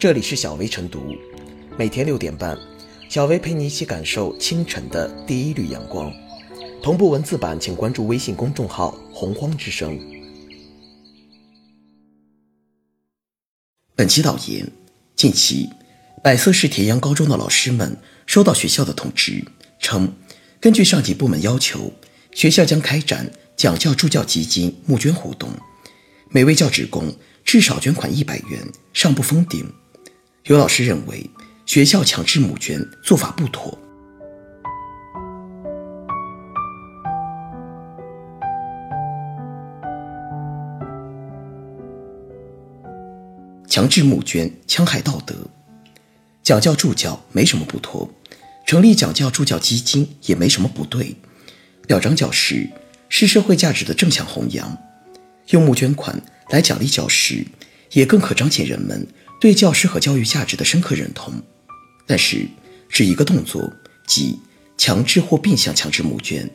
这里是小薇晨读，每天六点半，小薇陪你一起感受清晨的第一缕阳光。同步文字版，请关注微信公众号“洪荒之声”。本期导言：近期，百色市田阳高中的老师们收到学校的通知，称根据上级部门要求，学校将开展讲教助教基金募捐活动，每位教职工至少捐款一百元，上不封顶。有老师认为，学校强制募捐做法不妥。强制募捐戕害道德，讲教助教没什么不妥，成立讲教助教基金也没什么不对，表彰教师是社会价值的正向弘扬，用募捐款来奖励教师，也更可彰显人们对教师和教育价值的深刻认同。但是，只一个动作，即强制或变相强制募捐，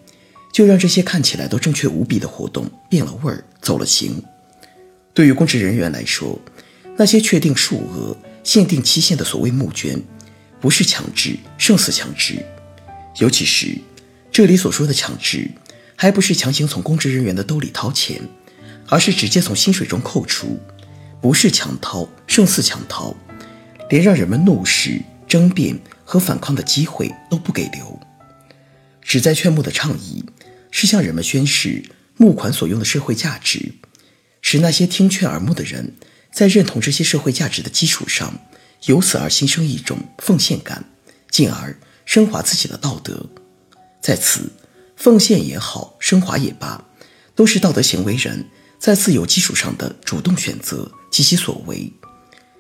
就让这些看起来都正确无比的活动变了味儿，走了形。对于公职人员来说，那些确定数额、限定期限的所谓募捐，不是强制胜似强制。尤其是这里所说的强制，还不是强行从公职人员的兜里掏钱，而是直接从薪水中扣除，不是强掏胜似强掏，连让人们怒视、争辩和反抗的机会都不给留。旨在劝募的倡议，是向人们宣示募款所用的社会价值，使那些听劝而募的人。在认同这些社会价值的基础上，由此而新生一种奉献感，进而升华自己的道德。在此，奉献也好，升华也罢，都是道德行为人在自由基础上的主动选择及其所为。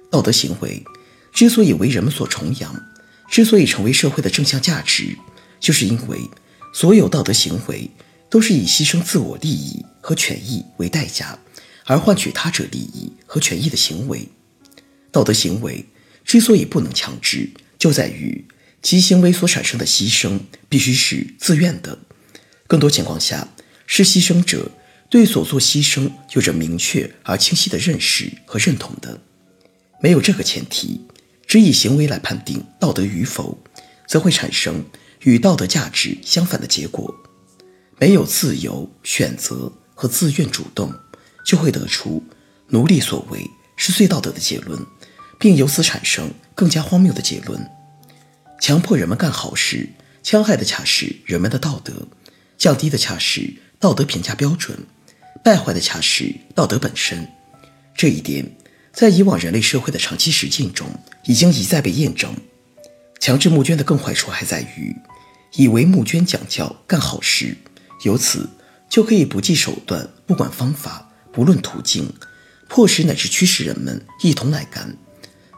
道德行为之所以为人们所崇仰，之所以成为社会的正向价值，就是因为所有道德行为都是以牺牲自我利益和权益为代价。而换取他者利益和权益的行为，道德行为之所以不能强制，就在于其行为所产生的牺牲必须是自愿的。更多情况下，是牺牲者对所做牺牲有着明确而清晰的认识和认同的。没有这个前提，只以行为来判定道德与否，则会产生与道德价值相反的结果。没有自由选择和自愿主动。就会得出奴隶所为是最道德的结论，并由此产生更加荒谬的结论：强迫人们干好事，戕害的恰是人们的道德，降低的恰是道德评价标准，败坏的恰是道德本身。这一点在以往人类社会的长期实践中已经一再被验证。强制募捐的更坏处还在于，以为募捐讲教干好事，由此就可以不计手段，不管方法。不论途径，迫使乃至驱使人们一同来干，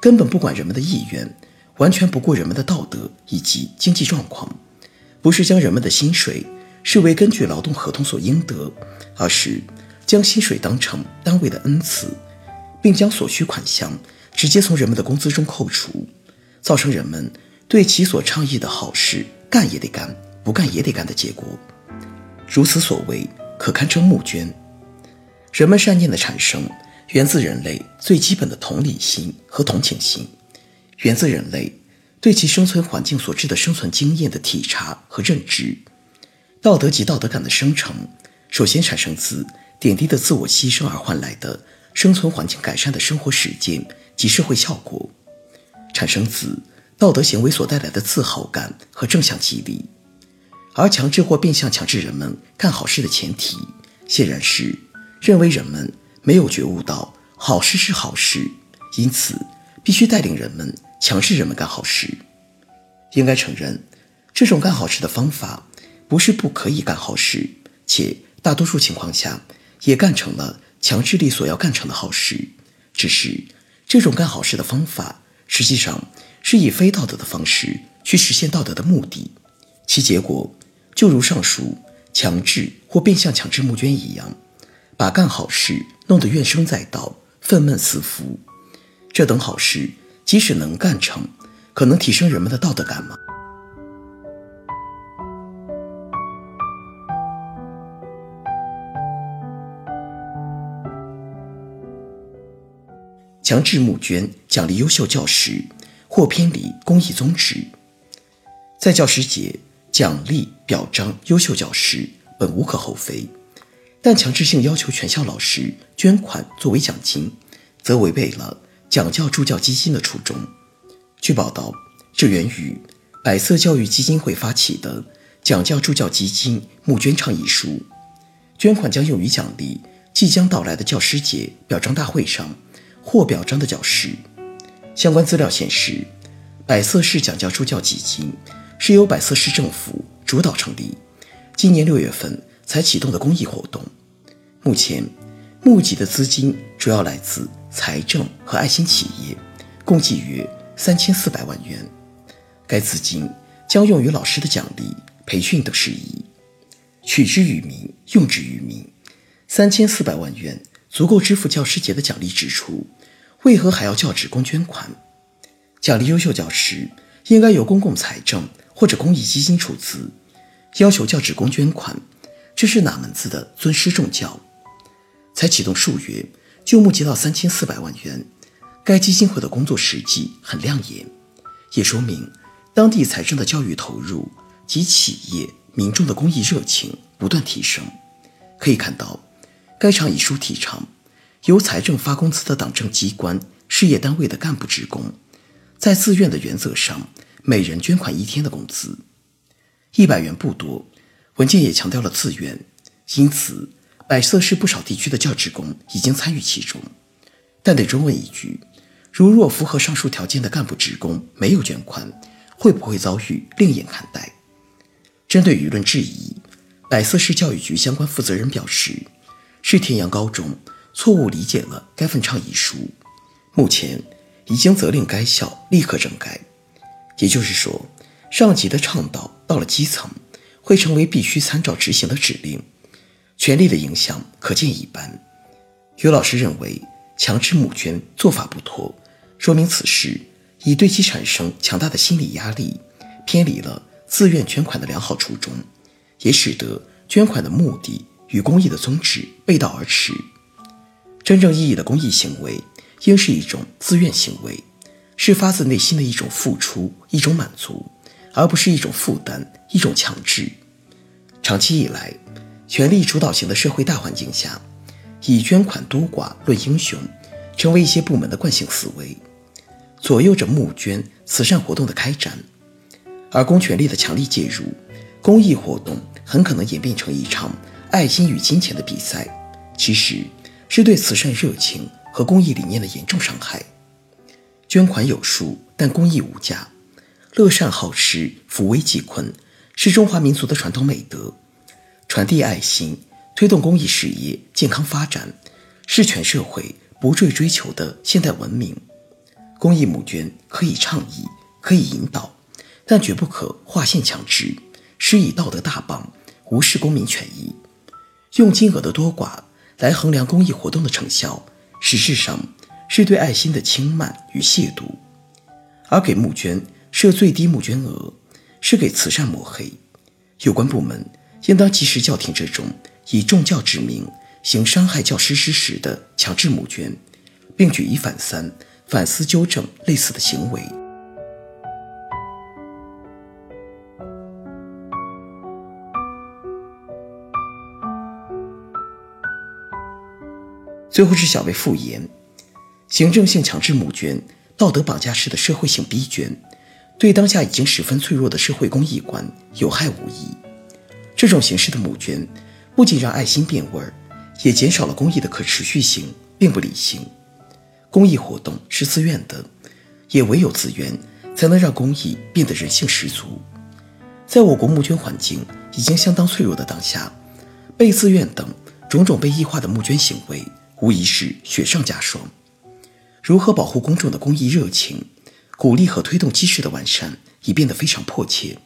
根本不管人们的意愿，完全不顾人们的道德以及经济状况，不是将人们的薪水视为根据劳动合同所应得，而是将薪水当成单位的恩赐，并将所需款项直接从人们的工资中扣除，造成人们对其所倡议的好事干也得干，不干也得干的结果。如此所为，可堪称募捐。人们善念的产生，源自人类最基本的同理心和同情心，源自人类对其生存环境所致的生存经验的体察和认知。道德及道德感的生成，首先产生自点滴的自我牺牲而换来的生存环境改善的生活实践及社会效果，产生自道德行为所带来的自豪感和正向激励。而强制或变相强制人们干好事的前提，显然是。认为人们没有觉悟到好事是好事，因此必须带领人们强制人们干好事。应该承认，这种干好事的方法不是不可以干好事，且大多数情况下也干成了强制力所要干成的好事。只是这种干好事的方法，实际上是以非道德的方式去实现道德的目的，其结果就如上述强制或变相强制募捐一样。把干好事弄得怨声载道、愤懑四伏，这等好事即使能干成，可能提升人们的道德感吗？强制募捐奖励优秀教师或偏离公益宗旨。在教师节奖励表彰优秀教师本无可厚非，但强制性要求全校老师捐款作为奖金，则违背了奖教助教基金的初衷。据报道，这源于百色教育基金会发起的奖教助教基金募捐倡议书，捐款将用于奖励即将到来的教师节表彰大会上获表彰的教师。相关资料显示，百色市讲教助教基金是由百色市政府主导成立，今年六月份才启动的公益活动。目前募集的资金主要来自财政和爱心企业，共计约三千四百万元。该资金将用于老师的奖励、培训等事宜，取之于民，用之于民。三千四百万元足够支付教师节的奖励支出，为何还要叫职工捐款？奖励优秀教师应该由公共财政或者公益基金出资，要求教职工捐款，这是哪门子的尊师重教？才启动数月就募集到三千四百万元，该基金会的工作实际很亮眼，也说明。当地财政的教育投入及企业民众的公益热情不断提升，可以看到，该倡议书提倡由财政发工资的党政机关、事业单位的干部职工，在自愿的原则上，每人捐款一天的工资，一百元不多。文件也强调了自愿，因此百色市不少地区的教职工已经参与其中。但得追问一句：如若符合上述条件的干部职工没有捐款，会不会遭遇另眼看待？针对舆论质疑，百色市教育局相关负责人表示，是田阳高中错误理解了该份倡议书，目前已经责令该校立刻整改。也就是说，上级的倡导到了基层，会成为必须参照执行的指令，权力的影响可见一斑。有老师认为，强制募捐做法不妥，说明此事。已对其产生强大的心理压力，偏离了自愿捐款的良好初衷，也使得捐款的目的与公益的宗旨背道而驰。真正意义的公益行为，应是一种自愿行为，是发自内心的一种付出、一种满足，而不是一种负担、一种强制。长期以来，权力主导型的社会大环境下，以捐款多寡论英雄，成为一些部门的惯性思维。左右着募捐慈善活动的开展，而公权力的强力介入，公益活动很可能演变成一场爱心与金钱的比赛，其实是对慈善热情和公益理念的严重伤害。捐款有数，但公益无价，乐善好施、扶危济困，是中华民族的传统美德。传递爱心，推动公益事业健康发展，是全社会不坠追求的现代文明。公益募捐可以倡议，可以引导，但绝不可划线强制，施以道德大棒，无视公民权益。用金额的多寡来衡量公益活动的成效，实质上是对爱心的轻慢与亵渎。而给募捐设最低募捐额，是给慈善抹黑。有关部门应当及时叫停这种以重教之名行伤害教师之实的强制募捐，并举一反三。反思纠正类似的行为。最后是小薇复言：行政性强制募捐、道德绑架式的社会性逼捐，对当下已经十分脆弱的社会公益观有害无益。这种形式的募捐，不仅让爱心变味儿，也减少了公益的可持续性，并不理性。公益活动是自愿的，也唯有自愿，才能让公益变得人性十足。在我国募捐环境已经相当脆弱的当下，被自愿等种种被异化的募捐行为，无疑是雪上加霜。如何保护公众的公益热情，鼓励和推动机制的完善，已变得非常迫切。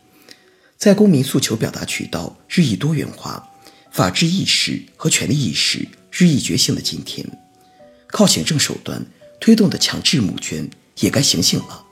在公民诉求表达渠道日益多元化，法治意识和权利意识日益觉醒的今天。靠行政手段推动的强制募捐也该醒醒了。